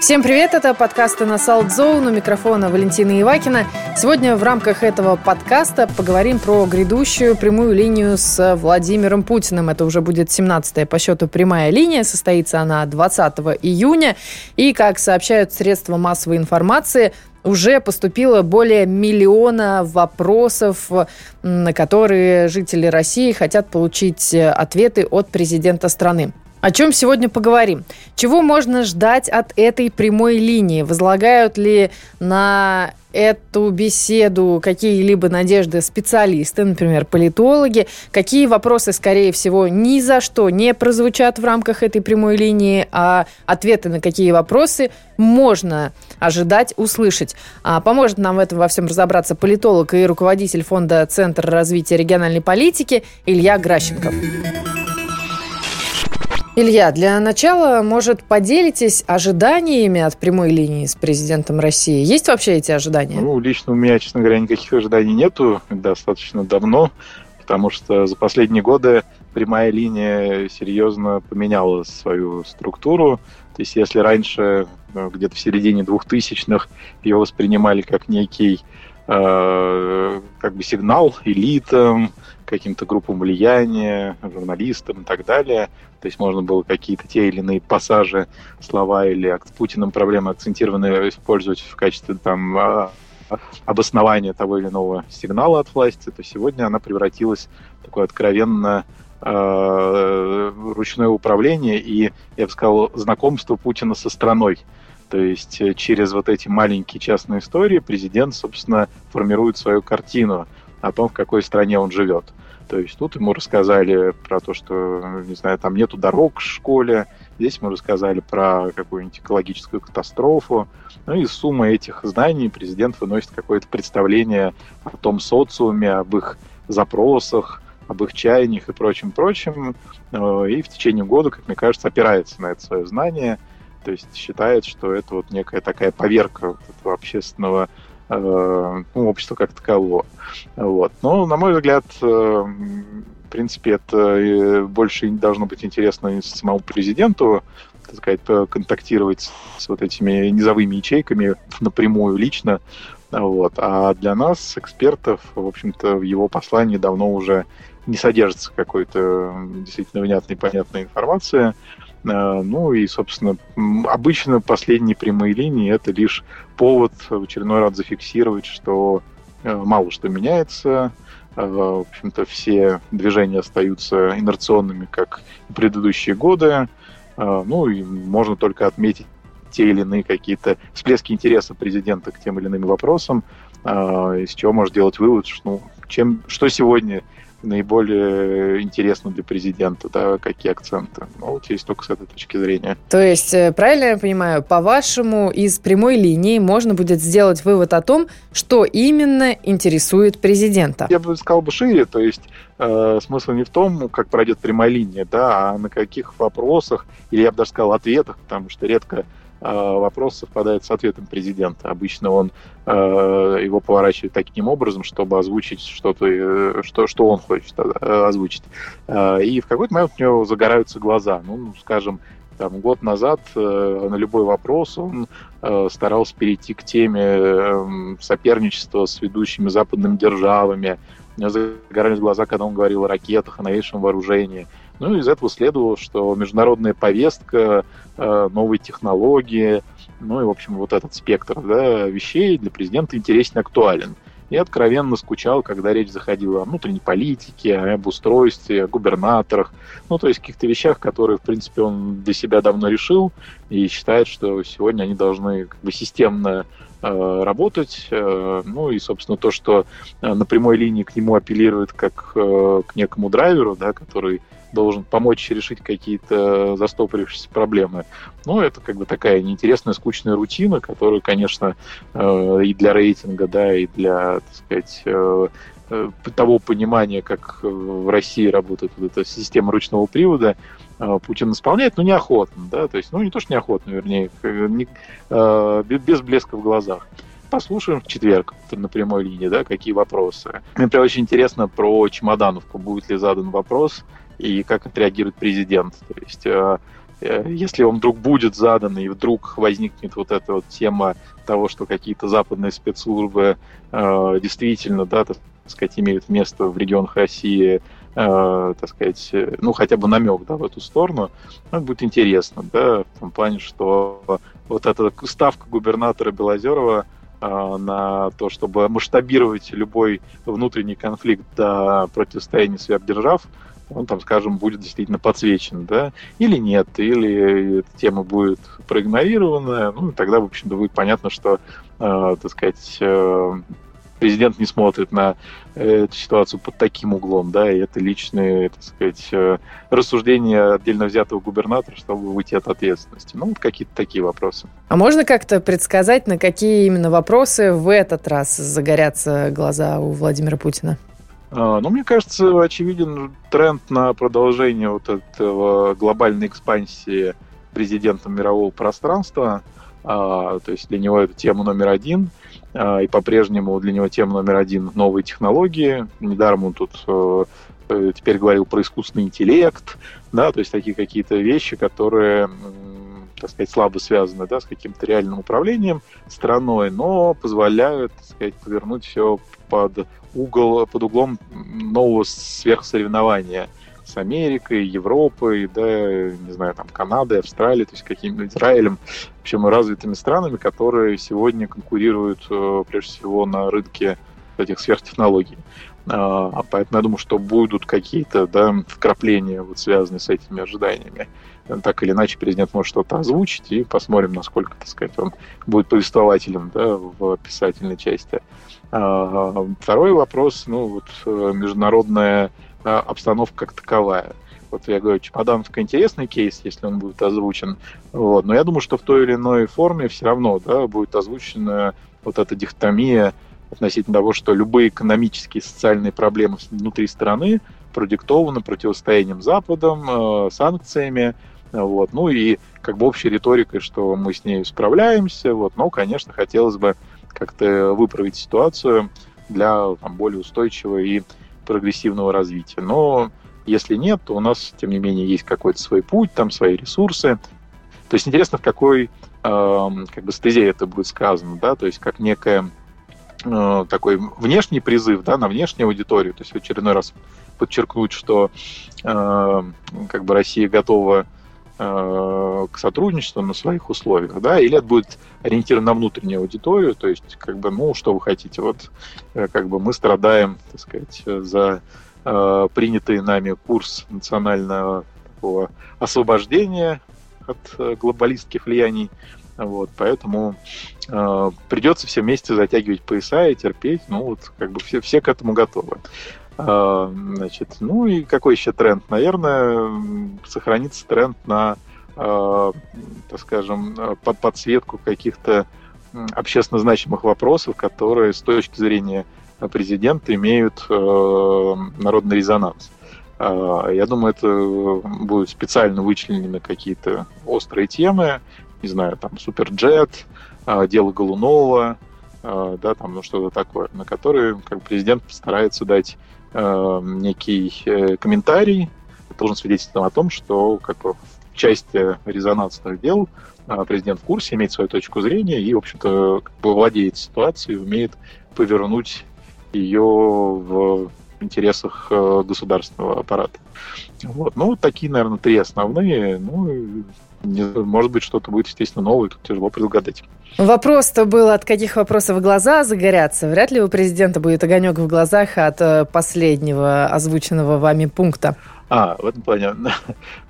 Всем привет, это подкасты на Zone, у микрофона Валентина Ивакина. Сегодня в рамках этого подкаста поговорим про грядущую прямую линию с Владимиром Путиным. Это уже будет 17-я по счету прямая линия, состоится она 20 июня. И, как сообщают средства массовой информации, уже поступило более миллиона вопросов, на которые жители России хотят получить ответы от президента страны. О чем сегодня поговорим? Чего можно ждать от этой прямой линии? Возлагают ли на эту беседу какие-либо надежды специалисты, например, политологи? Какие вопросы, скорее всего, ни за что не прозвучат в рамках этой прямой линии, а ответы на какие вопросы можно ожидать услышать? А поможет нам в этом во всем разобраться политолог и руководитель фонда Центра развития региональной политики Илья Гращенков. Илья, для начала, может, поделитесь ожиданиями от прямой линии с президентом России? Есть вообще эти ожидания? Ну, лично у меня, честно говоря, никаких ожиданий нету достаточно давно, потому что за последние годы прямая линия серьезно поменяла свою структуру. То есть если раньше, ну, где-то в середине 2000-х, ее воспринимали как некий э, как бы сигнал элитам, каким-то группам влияния, журналистам и так далее. То есть можно было какие-то те или иные пассажи, слова или с Путиным проблемы акцентированные использовать в качестве там а, обоснования того или иного сигнала от власти, то сегодня она превратилась в такое откровенно э, ручное управление и, я бы сказал, знакомство Путина со страной. То есть э, через вот эти маленькие частные истории президент, собственно, формирует свою картину о том, в какой стране он живет. То есть тут ему рассказали про то, что, не знаю, там нету дорог в школе, здесь мы рассказали про какую-нибудь экологическую катастрофу. Ну и сумма этих знаний президент выносит какое-то представление о том социуме, об их запросах, об их чаяниях и прочим-прочим. Э, и в течение года, как мне кажется, опирается на это свое знание. То есть считает, что это вот некая такая поверка вот этого общественного ну, общества как такового. Вот. Но, на мой взгляд, э, в принципе, это э, больше должно быть интересно самому президенту, так сказать, контактировать с вот этими низовыми ячейками напрямую, лично. Вот. А для нас, экспертов, в общем-то, в его послании давно уже не содержится какой-то действительно внятной, понятной информации. Э, ну и, собственно, обычно последние прямые линии это лишь повод в очередной раз зафиксировать, что э, мало что меняется, э, в общем-то, все движения остаются инерционными, как и предыдущие годы. Ну и можно только отметить те или иные какие-то всплески интереса президента к тем или иным вопросам, из чего можно делать вывод, что, ну, чем, что сегодня наиболее интересно для президента, да, какие акценты. Ну, вот есть только с этой точки зрения. То есть, э, правильно я понимаю, по-вашему, из прямой линии можно будет сделать вывод о том, что именно интересует президента? Я бы сказал бы шире, то есть э, смысл не в том, как пройдет прямая линия, да, а на каких вопросах, или я бы даже сказал ответах, потому что редко вопрос совпадает с ответом президента. Обычно он а, его поворачивает таким образом, чтобы озвучить что-то, э, что, что он хочет э, озвучить. А, и в какой-то момент у него загораются глаза. Ну, скажем, там, год назад э, на любой вопрос он старался перейти к теме соперничества с ведущими западными державами. У него загорались глаза, когда он говорил о ракетах, о новейшем вооружении – ну, из этого следовало, что международная повестка, э, новые технологии, ну и, в общем, вот этот спектр да, вещей для президента интересен актуален. И откровенно скучал, когда речь заходила о внутренней политике, об устройстве, о губернаторах, ну, то есть каких-то вещах, которые, в принципе, он для себя давно решил и считает, что сегодня они должны как бы системно э, работать. Э, ну и, собственно, то, что на прямой линии к нему апеллирует как к некому драйверу, да, который должен помочь решить какие-то застопорившиеся проблемы. Ну, это как бы такая неинтересная, скучная рутина, которую, конечно, э, и для рейтинга, да, и для, так сказать, э, э, того понимания, как в России работает вот эта система ручного привода, Путин исполняет, но неохотно, да, то есть, ну, не то, что неохотно, вернее, не, без блеска в глазах послушаем в четверг на прямой линии, да, какие вопросы. Мне прям очень интересно про Чемодановку. Будет ли задан вопрос и как отреагирует президент. То есть э, если он вдруг будет задан, и вдруг возникнет вот эта вот тема того, что какие-то западные спецслужбы э, действительно, да, так сказать, имеют место в регионах России, э, так сказать, ну, хотя бы намек, да, в эту сторону, ну, будет интересно, да, в том плане, что вот эта ставка губернатора Белозерова э, на то, чтобы масштабировать любой внутренний конфликт до противостояния сверхдержав, он там, скажем, будет действительно подсвечен, да, или нет, или эта тема будет проигнорирована, ну, тогда, в общем-то, будет понятно, что, э, так сказать, э, президент не смотрит на э, эту ситуацию под таким углом, да, и это личные, так сказать, э, рассуждения отдельно взятого губернатора, чтобы выйти от ответственности. Ну, вот какие-то такие вопросы. А можно как-то предсказать, на какие именно вопросы в этот раз загорятся глаза у Владимира Путина? А, ну, мне кажется, очевиден тренд на продолжение вот этого глобальной экспансии президентом мирового пространства. А, то есть для него это тема номер один. А, и по-прежнему для него тема номер один новые технологии. Недаром он тут э, э, теперь говорил про искусственный интеллект, да, то есть такие какие-то вещи, которые так сказать, слабо связаны да, с каким-то реальным управлением страной, но позволяют, так сказать, повернуть все под угол, под углом нового сверхсоревнования с Америкой, Европой, да, не знаю, там, Канадой, Австралией, то есть каким-нибудь Израилем, в общем, развитыми странами, которые сегодня конкурируют, э, прежде всего, на рынке этих сверхтехнологий. А, а поэтому я думаю, что будут какие-то да, вкрапления, вот, связанные с этими ожиданиями. Так или иначе, президент может что-то озвучить, и посмотрим, насколько, так сказать, он будет повествователем да, в писательной части. А, второй вопрос, ну, вот э, международная а, обстановка как таковая. Вот я говорю, Чемодановка интересный кейс, если он будет озвучен. Вот. Но я думаю, что в той или иной форме все равно да, будет озвучена вот эта дихотомия относительно того, что любые экономические и социальные проблемы внутри страны продиктованы противостоянием Западом, э, санкциями, вот, ну и как бы общей риторикой, что мы с ней справляемся, вот, но, конечно, хотелось бы как-то выправить ситуацию для там, более устойчивого и прогрессивного развития. Но если нет, то у нас, тем не менее, есть какой-то свой путь, там свои ресурсы. То есть интересно, в какой э, как бы стезе это будет сказано, да, то есть как некая Э, такой внешний призыв да, на внешнюю аудиторию, то есть в очередной раз подчеркнуть, что э, как бы Россия готова к сотрудничеству на своих условиях, да, или это будет ориентировано на внутреннюю аудиторию, то есть как бы, ну, что вы хотите, вот э, как бы мы страдаем, так сказать, за э, принятый нами курс национального такого освобождения от э, глобалистских влияний, вот, поэтому э, придется все вместе затягивать пояса и терпеть. Ну, вот, как бы все, все к этому готовы. Э, значит, ну и какой еще тренд? Наверное, сохранится тренд на, э, так скажем, под подсветку каких-то общественно значимых вопросов, которые с точки зрения президента имеют э, народный резонанс. Я думаю, это будут специально вычленены какие-то острые темы, не знаю, там, Суперджет, дело Голунова, да, там, ну, что-то такое, на которые как президент постарается дать а, некий э, комментарий, должен свидетельствовать о том, что как бы, в части резонансных дел президент в курсе, имеет свою точку зрения и, в общем-то, как бы владеет ситуацией, умеет повернуть ее в интересах э, государственного аппарата. Вот. Ну, такие, наверное, три основные. Ну, может быть, что-то будет, естественно, новое, тут тяжело предугадать. Вопрос-то был, от каких вопросов глаза загорятся. Вряд ли у президента будет огонек в глазах от э, последнего озвученного вами пункта. А, в этом плане.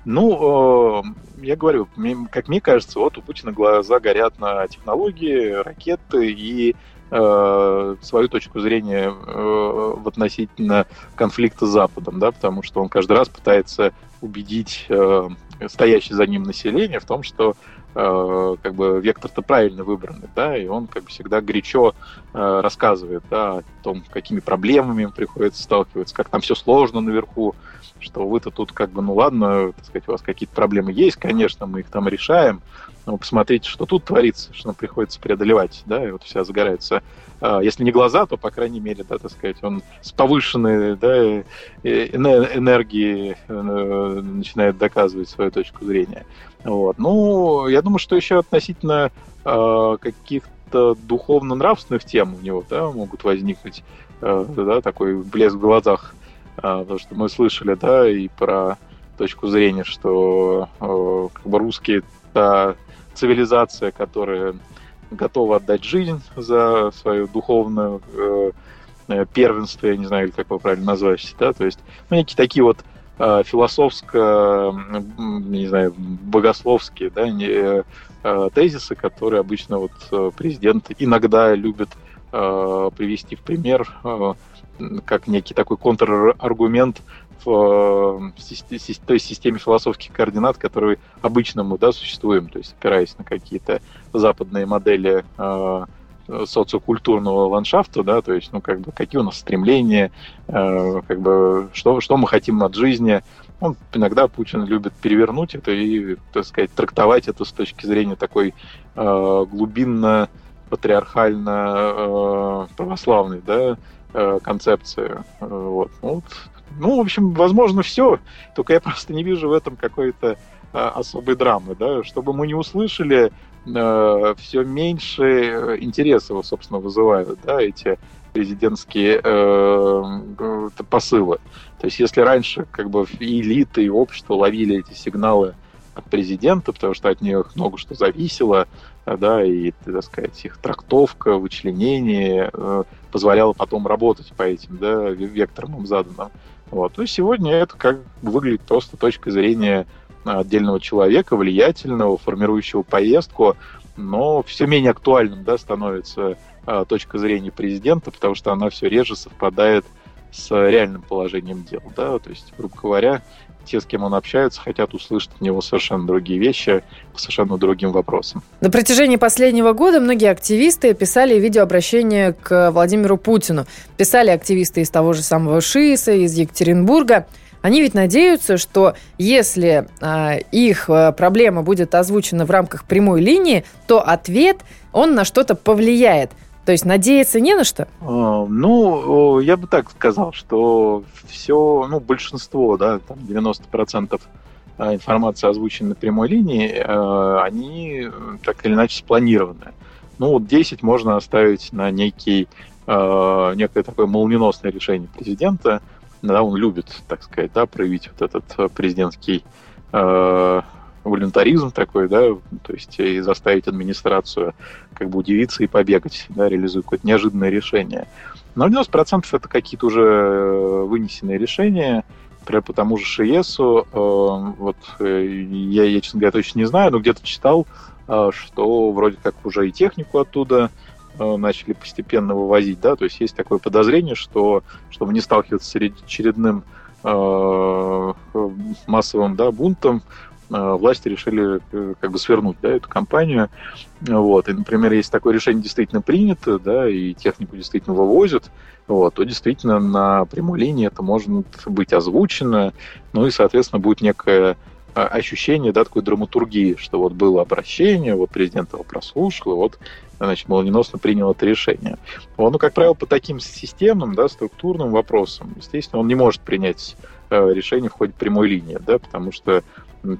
Ну, я говорю, как мне кажется, вот у Путина глаза горят на технологии, ракеты и э, свою точку зрения э, в относительно конфликта с Западом, да, потому что он каждый раз пытается убедить э, стоящее за ним население в том, что э, как бы вектор-то правильно выбранный, да, и он как бы всегда горячо э, рассказывает, да, о том, какими проблемами им приходится сталкиваться, как там все сложно наверху, что вы-то тут как бы, ну ладно, так сказать, у вас какие-то проблемы есть, конечно, мы их там решаем, но посмотрите, что тут творится, что нам приходится преодолевать, да, и вот вся загорается, а, если не глаза, то, по крайней мере, да, так сказать, он с повышенной да, энергией э, начинает доказывать свою точку зрения. Вот. Ну, я думаю, что еще относительно э, каких-то духовно-нравственных тем у него да, могут возникнуть э, да, такой блеск в глазах а, потому что мы слышали, да, и про точку зрения, что э, как бы русские это цивилизация, которая готова отдать жизнь за свое духовное э, э, первенство, я не знаю, как его правильно назвать, да, то есть ну, некие такие вот э, философско, не знаю, богословские, да, не, э, тезисы, которые обычно вот э, президент иногда любит э, привести в пример э, как некий такой контраргумент в э, той системе философских координат, которые обычно мы да, существуем, то есть опираясь на какие-то западные модели э, социокультурного ландшафта, да, то есть, ну, как бы, какие у нас стремления, э, как бы, что, что мы хотим от жизни. Он, иногда Путин любит перевернуть это и, так сказать, трактовать это с точки зрения такой э, глубинно патриархально э, православной, да, Э, концепции. Вот. Ну, вот. Ну, в общем, возможно, все. Только я просто не вижу в этом какой-то а, особой драмы, да, чтобы мы не услышали, э, все меньше интереса, собственно, вызывают, да, эти президентские э, посылы. То есть, если раньше как бы и элиты, и общество ловили эти сигналы от президента, потому что от них много что зависело, да, и, так сказать, их трактовка, вычленение э, позволяло потом работать по этим, да, векторам им заданным. Вот. Есть сегодня это как выглядит просто точка зрения отдельного человека, влиятельного, формирующего поездку, но все менее актуальным да, становится а, точка зрения президента, потому что она все реже совпадает с реальным положением дел. Да? То есть, грубо говоря, те, с кем он общается, хотят услышать от него совершенно другие вещи по совершенно другим вопросам. На протяжении последнего года многие активисты писали видеообращение к Владимиру Путину. Писали активисты из того же самого ШИСа, из Екатеринбурга. Они ведь надеются, что если э, их э, проблема будет озвучена в рамках прямой линии, то ответ, он на что-то повлияет – то есть надеяться не на что? А, ну, я бы так сказал, что все, ну, большинство, да, там 90% а, информации, озвученной на прямой линии, а, они так или иначе спланированы. Ну, вот 10 можно оставить на некий, некое такое молниеносное решение президента. Да, он любит, так сказать, да, проявить вот этот президентский волюнтаризм такой, да, то есть и заставить администрацию как бы удивиться и побегать, да, реализуя какое-то неожиданное решение. Но 90% это какие-то уже э, вынесенные решения, например, по тому же ШИЕСу, э, вот э, я, я, честно говоря, точно не знаю, но где-то читал, э, что вроде как уже и технику оттуда э, начали постепенно вывозить, да, то есть есть такое подозрение, что чтобы не сталкиваться с очередным э, массовым да, бунтом, Э, власти решили э, как бы свернуть да, эту компанию. Вот. И, например, если такое решение действительно принято, да, и технику действительно вывозят, вот, то действительно на прямой линии это может быть озвучено, ну и, соответственно, будет некое э, ощущение, да, такой драматургии, что вот было обращение, вот президент его прослушал, и вот, значит, молниеносно принял это решение. Вот, ну, как правило, по таким системным, да, структурным вопросам, естественно, он не может принять решение в ходе прямой линии, да, потому что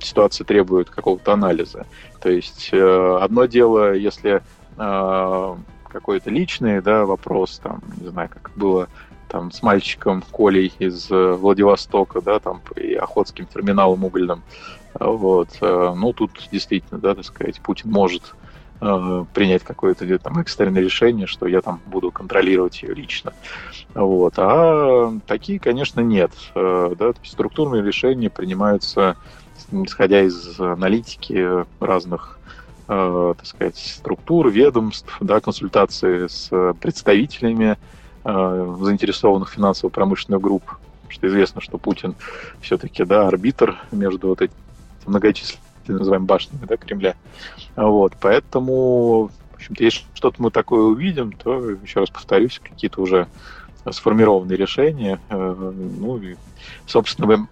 ситуация требует какого-то анализа. То есть э, одно дело, если э, какой-то личный да, вопрос, там, не знаю, как было там с мальчиком Колей из э, Владивостока, да, там и Охотским терминалом угольным. Вот. Ну, тут действительно, да, так сказать, Путин может принять какое-то там экстренное решение, что я там буду контролировать ее лично. Вот. А такие, конечно, нет. Да, то есть структурные решения принимаются исходя из аналитики разных э, так сказать, структур, ведомств, да, консультации с представителями э, заинтересованных финансово-промышленных групп, что известно, что Путин все-таки да, арбитр между вот этими многочисленными называем башнями да, Кремля. Вот, поэтому, в общем-то, если что-то мы такое увидим, то, еще раз повторюсь, какие-то уже сформированные решения. Э, ну и, собственно,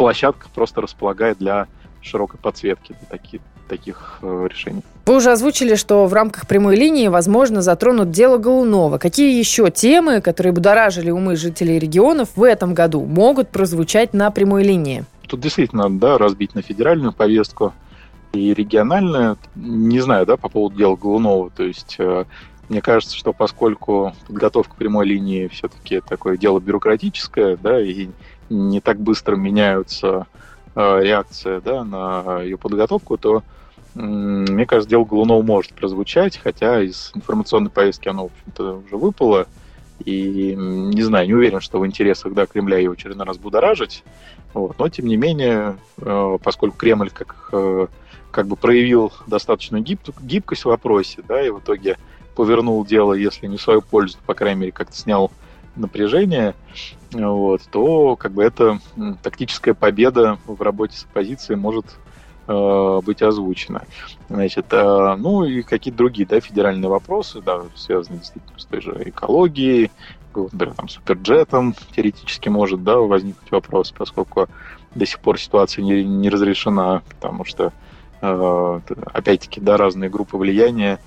площадка просто располагает для широкой подсветки для таких, таких э, решений. Вы уже озвучили, что в рамках прямой линии, возможно, затронут дело Голунова. Какие еще темы, которые будоражили умы жителей регионов в этом году, могут прозвучать на прямой линии? Тут действительно надо да, разбить на федеральную повестку и региональную. Не знаю, да, по поводу дела Голунова. То есть э, мне кажется, что поскольку подготовка прямой линии все-таки такое дело бюрократическое, да, и не так быстро меняются э, реакция да, на ее подготовку, то мне кажется, дело Голунова может прозвучать, хотя из информационной повестки оно, в общем-то, уже выпало. И не знаю, не уверен, что в интересах да, Кремля его очередной раз будоражить. Вот. Но, тем не менее, э, поскольку Кремль как, э, как бы проявил достаточно гиб, гибкость в вопросе, да, и в итоге повернул дело, если не в свою пользу, по крайней мере, как-то снял напряжение, вот, то как бы эта тактическая победа в работе с оппозицией может э, быть озвучена. Значит, э, ну и какие-то другие, да, федеральные вопросы, да, связанные действительно с той же экологией, например, там, суперджетом теоретически может, да, возникнуть вопрос, поскольку до сих пор ситуация не, не разрешена, потому что, э, опять-таки, да, разные группы влияния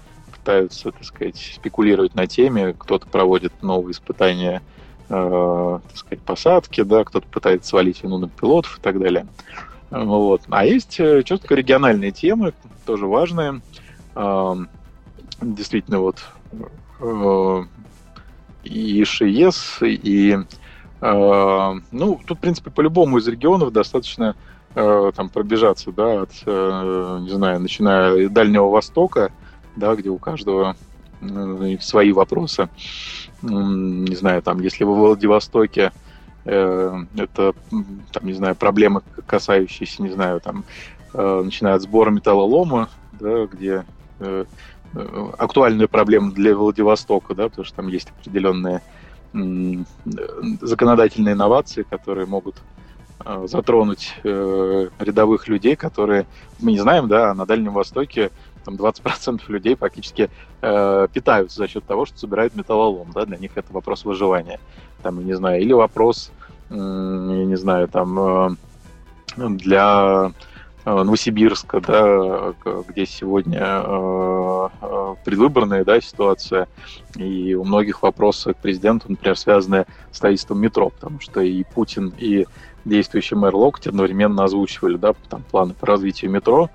пытаются, так сказать, спекулировать на теме, кто-то проводит новые испытания, э, так сказать, посадки, да, кто-то пытается свалить вину на пилотов и так далее. Вот. А есть э, четко региональные темы, тоже важные. Э, действительно, вот э, и ШИЕС, и э, ну, тут, в принципе, по-любому из регионов достаточно э, там пробежаться, да, от, э, не знаю, начиная Дальнего Востока, да, где у каждого э, свои вопросы. Не знаю, там, если вы в Владивостоке, э, это, там, не знаю, проблемы, касающиеся, не знаю, там, э, начиная от сбора металлолома, да, где актуальная проблема для Владивостока, да, потому что там есть определенные законодательные инновации, которые могут затронуть рядовых людей, которые мы не знаем, да, на Дальнем Востоке там 20% людей практически э, питаются за счет того, что собирают металлолом, да, для них это вопрос выживания, там, не знаю, или вопрос, э, я не знаю, там, э, для Новосибирска, да, где сегодня э, э, предвыборная да, ситуация, и у многих вопросы к президенту, например, связаны с строительством метро, потому что и Путин, и действующий мэр Локти одновременно озвучивали, да, там планы по развитию метро.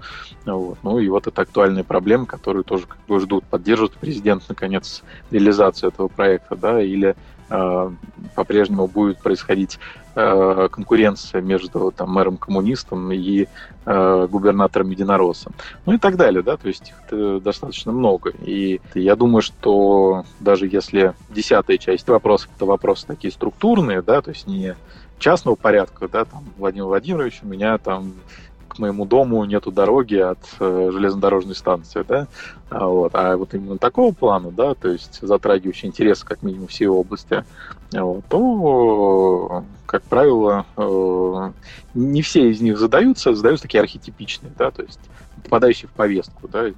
Вот. Ну и вот это актуальная проблема, которую тоже как бы ждут, поддержит президент, наконец, реализацию этого проекта, да, или э, по-прежнему будет происходить э, конкуренция между там, мэром-коммунистом и э, губернатором единороссом. Ну и так далее, да, то есть их достаточно много. И я думаю, что даже если десятая часть вопросов это вопросы такие структурные, да, то есть не частного порядка, да, там, Владимир Владимирович, у меня там моему дому нету дороги от э, железнодорожной станции, да, а, вот, а вот именно такого плана, да, то есть затрагивающий интересы как минимум всей области, вот, то, как правило, э, не все из них задаются, задаются такие архетипичные, да, то есть попадающие в повестку, да,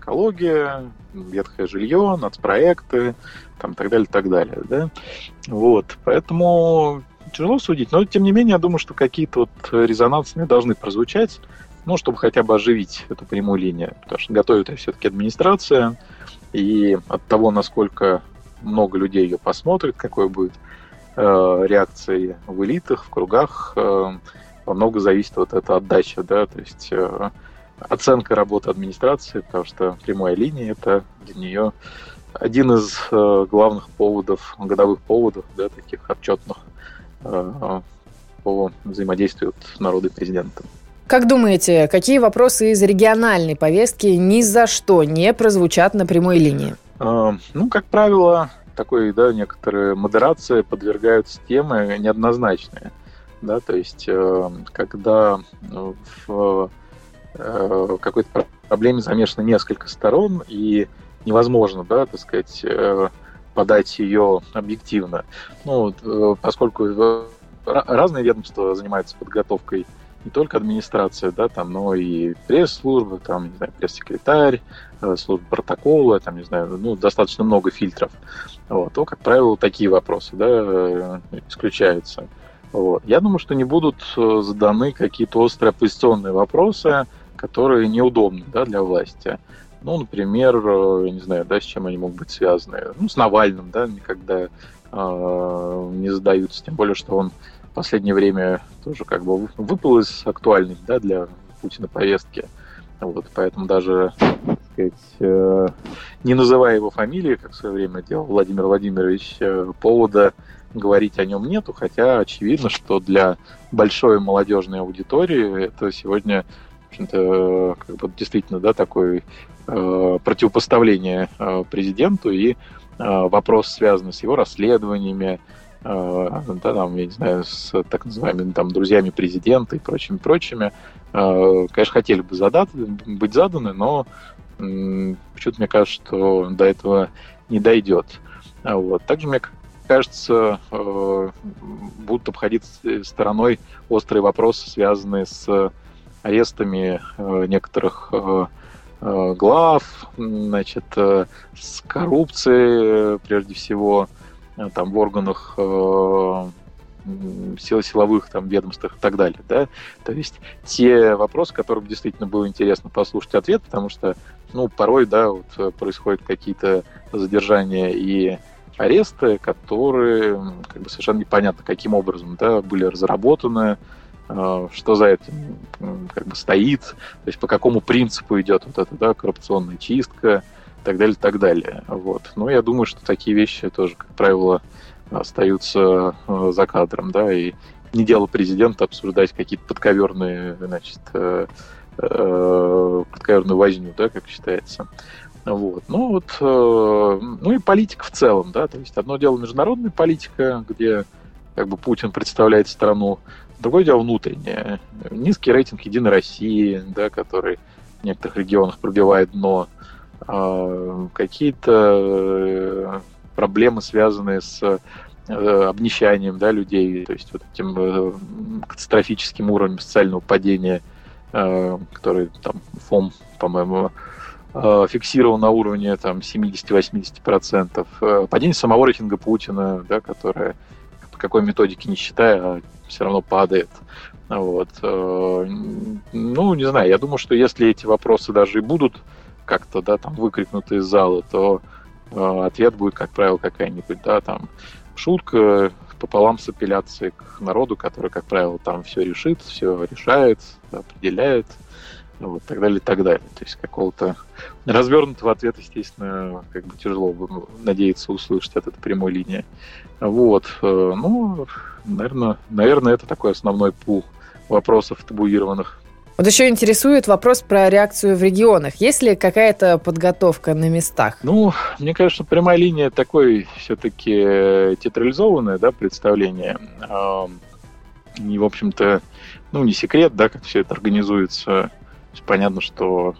экология, ветхое жилье, нацпроекты, там, так далее, так далее, да, вот, поэтому тяжело судить, но тем не менее я думаю, что какие-то вот резонансные должны прозвучать, ну, чтобы хотя бы оживить эту прямую линию, потому что готовит ее все-таки администрация, и от того, насколько много людей ее посмотрит, какой будет э, реакция в элитах, в кругах, э, много зависит вот эта отдача, да, то есть э, оценка работы администрации, потому что прямая линия это для нее один из э, главных поводов, годовых поводов, да, таких отчетных Э, по взаимодействию народа и президента. Как думаете, какие вопросы из региональной повестки ни за что не прозвучат на прямой линии? Э, ну, как правило, такой, да, некоторые модерации подвергаются темы неоднозначные. Да, то есть, э, когда в какой-то проблеме замешано несколько сторон, и невозможно, да, так сказать, подать ее объективно. Ну, э, поскольку э, разные ведомства занимаются подготовкой не только администрация, да, там, но и пресс-служба, там, не знаю, пресс-секретарь, э, служба протокола, там, не знаю, ну, достаточно много фильтров, вот, то, как правило, такие вопросы, да, исключаются. Вот. Я думаю, что не будут заданы какие-то острые оппозиционные вопросы, которые неудобны да, для власти. Ну, например, я не знаю, да, с чем они могут быть связаны. Ну, с Навальным, да, никогда э, не задаются, тем более, что он последнее время тоже как бы выпал из актуальной да, для Путина повестки. Вот, поэтому даже сказать, э, не называя его фамилии, как в свое время делал Владимир Владимирович, э, повода говорить о нем нету, хотя очевидно, что для большой молодежной аудитории это сегодня в как бы действительно да, такое э, противопоставление э, президенту и э, вопрос, связанный с его расследованиями, Э, да, там, я не знаю, с так называемыми там друзьями президента и прочими прочими, э, конечно, хотели бы задать, быть заданы, но почему-то мне кажется, что до этого не дойдет. Вот. Также мне кажется, э, будут обходить стороной острые вопросы, связанные с арестами некоторых глав, значит, с коррупцией, прежде всего, Э, там в органах э, сил силовых там ведомствах и так далее, да, то есть те вопросы, которым действительно было интересно послушать ответ, потому что, ну, порой, да, вот э, происходят какие-то задержания и аресты, которые как бы совершенно непонятно, каким образом, да, были разработаны, что за этим как бы стоит, то есть по какому принципу идет вот эта, да, коррупционная чистка, так далее, так далее. Вот. Но я думаю, что такие вещи тоже, как правило, остаются э, за кадром, да, и не дело президента обсуждать какие-то подковерные, значит, э, э, подковерную возню, да, как считается. Вот. Ну вот, ну и политика в целом, да, то есть одно дело международная политика, где как бы Путин представляет страну, другое дело внутреннее. Низкий рейтинг Единой России, да, который в некоторых регионах пробивает дно, а, какие-то э, проблемы, связанные с э, обнищанием да, людей, то есть вот этим э, катастрофическим уровнем социального падения, который там ФОМ, по-моему, фиксировал на уровне там 70-80%. Падение самого рейтинга Путина, да, которое какой методике не считая, а все равно падает. Вот. Ну, не знаю, я думаю, что если эти вопросы даже и будут как-то, да, там выкрикнуты из зала, то э, ответ будет, как правило, какая-нибудь, да, там шутка пополам с апелляцией к народу, который, как правило, там все решит, все решает, определяет, вот, так далее, и так далее. То есть какого-то развернутого ответа, естественно, как бы тяжело надеяться услышать от этой прямой линии. Вот, э, ну, наверное, наверное, это такой основной пул вопросов табуированных. Вот еще интересует вопрос про реакцию в регионах. Есть ли какая-то подготовка на местах? Ну, мне кажется, прямая линия такой все-таки театрализованное да, представление. И, в общем-то, ну, не секрет, да, как все это организуется. Понятно, что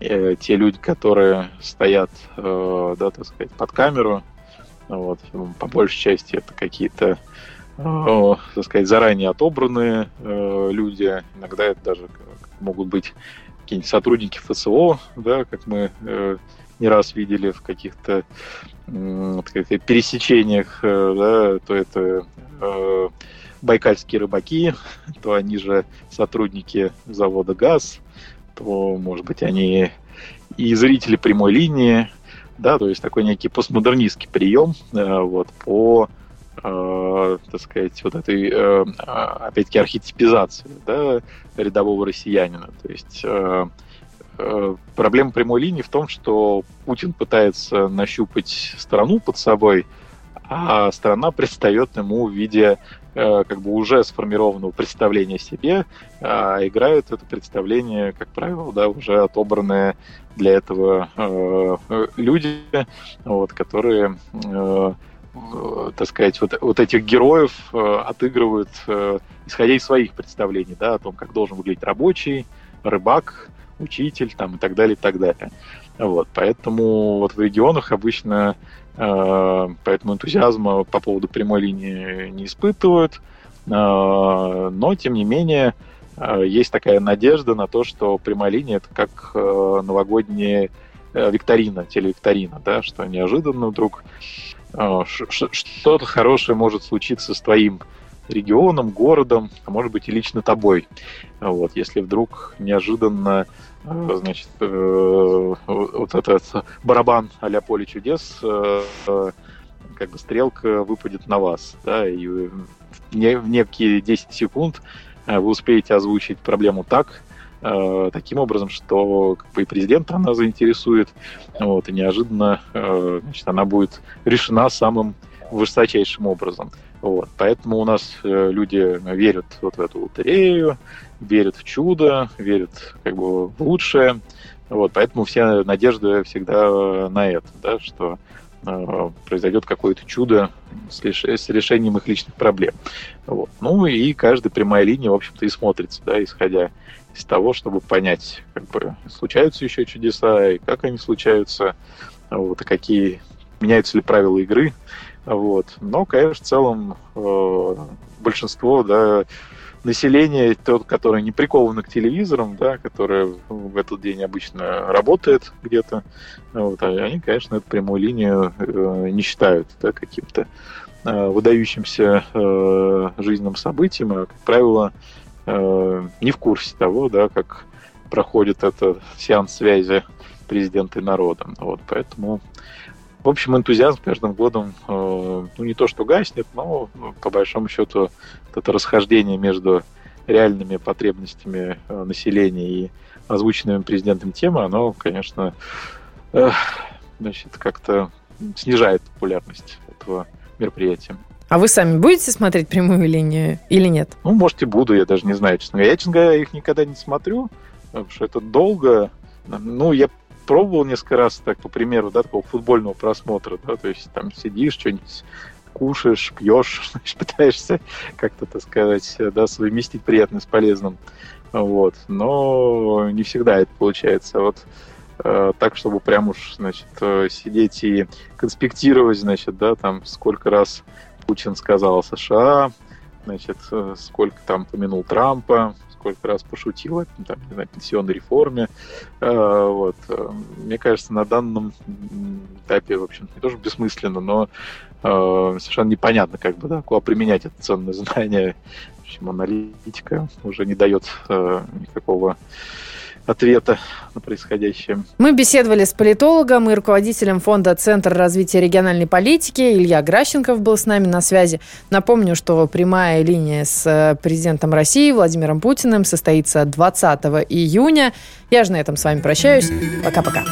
э, те люди, которые стоят, э, да, так сказать, под камеру, вот, по большей части это какие-то э, так сказать, заранее отобранные э, люди. Иногда это даже могут быть какие-нибудь сотрудники ФСО, да, как мы э, не раз видели в каких-то э, пересечениях, э, да, то это э, байкальские рыбаки, то они же сотрудники завода ГАЗ, то, может быть, они и зрители прямой линии, да, то есть такой некий постмодернистский прием э, вот, по э, так сказать, вот этой, э, опять-таки, архетипизации да, рядового россиянина. То есть э, э, проблема прямой линии в том, что Путин пытается нащупать страну под собой, а страна предстает ему в виде как бы уже сформированного представления о себе, а играют это представление, как правило, да, уже отобранные для этого э, люди, вот, которые э, Э, так сказать, вот, вот этих героев э, отыгрывают, э, исходя из своих представлений, да, о том, как должен выглядеть рабочий, рыбак, учитель, там, и так далее, и так далее. Вот, поэтому вот в регионах обычно э, поэтому энтузиазма по поводу прямой линии не испытывают, э, но, тем не менее, есть такая надежда на то, что прямая линия это как новогодняя викторина, телевикторина, да, что неожиданно вдруг что-то хорошее может случиться с твоим регионом, городом, а может быть и лично тобой. Вот, если вдруг неожиданно э, значит, э, вот этот барабан а-ля поле чудес, э, как бы стрелка выпадет на вас, да, и в некие 10 секунд вы успеете озвучить проблему так, таким образом, что как бы, и президента она заинтересует, вот, и неожиданно значит, она будет решена самым высочайшим образом. Вот. Поэтому у нас э, люди верят вот в эту лотерею, верят в чудо, верят как бы в лучшее. Вот, поэтому все надежды всегда на это, да, что э, произойдет какое-то чудо с, лиш... с решением их личных проблем. Вот. Ну и каждая прямая линия, в общем-то, и смотрится, да, исходя из того, чтобы понять, как бы случаются еще чудеса, и как они случаются, вот, и какие меняются ли правила игры, вот. Но, конечно, в целом э, большинство да, населения, тот, которое не приковано к телевизорам, да, которое в этот день обычно работает где-то, вот, они, конечно, эту прямую линию э, не считают да, каким-то э, выдающимся э, жизненным событием, а, как правило, э, не в курсе того, да, как проходит этот сеанс связи президента и народа. Вот, поэтому в общем, энтузиазм каждым годом, э, ну, не то что гаснет, но, ну, по большому счету, это расхождение между реальными потребностями э, населения и озвученными президентом темы, оно, конечно, значит, как-то снижает популярность этого мероприятия. А вы сами будете смотреть прямую линию или нет? Ну, может, и буду, я даже не знаю, честно говоря. Я, честно говоря, их никогда не смотрю, потому что это долго. Ну, я пробовал несколько раз, так, по примеру, да, такого футбольного просмотра, да, то есть там сидишь, что-нибудь кушаешь, пьешь, значит, пытаешься как-то, так сказать, да, совместить приятное с полезным. Вот. Но не всегда это получается. Вот э, так, чтобы прям уж, значит, э, сидеть и конспектировать, значит, да, там, сколько раз Путин сказал США, значит, э, сколько там помянул Трампа, сколько раз пошутил о там, знаю, пенсионной реформе. Э, вот. Мне кажется, на данном этапе, в общем, не тоже бессмысленно, но э, совершенно непонятно, как бы, да, куда применять это ценное знание. В общем, аналитика уже не дает э, никакого ответа на происходящее. Мы беседовали с политологом и руководителем фонда Центр развития региональной политики. Илья Гращенков был с нами на связи. Напомню, что прямая линия с э, президентом России Владимиром Путиным состоится 20 июня. Я же на этом с вами прощаюсь. Пока-пока.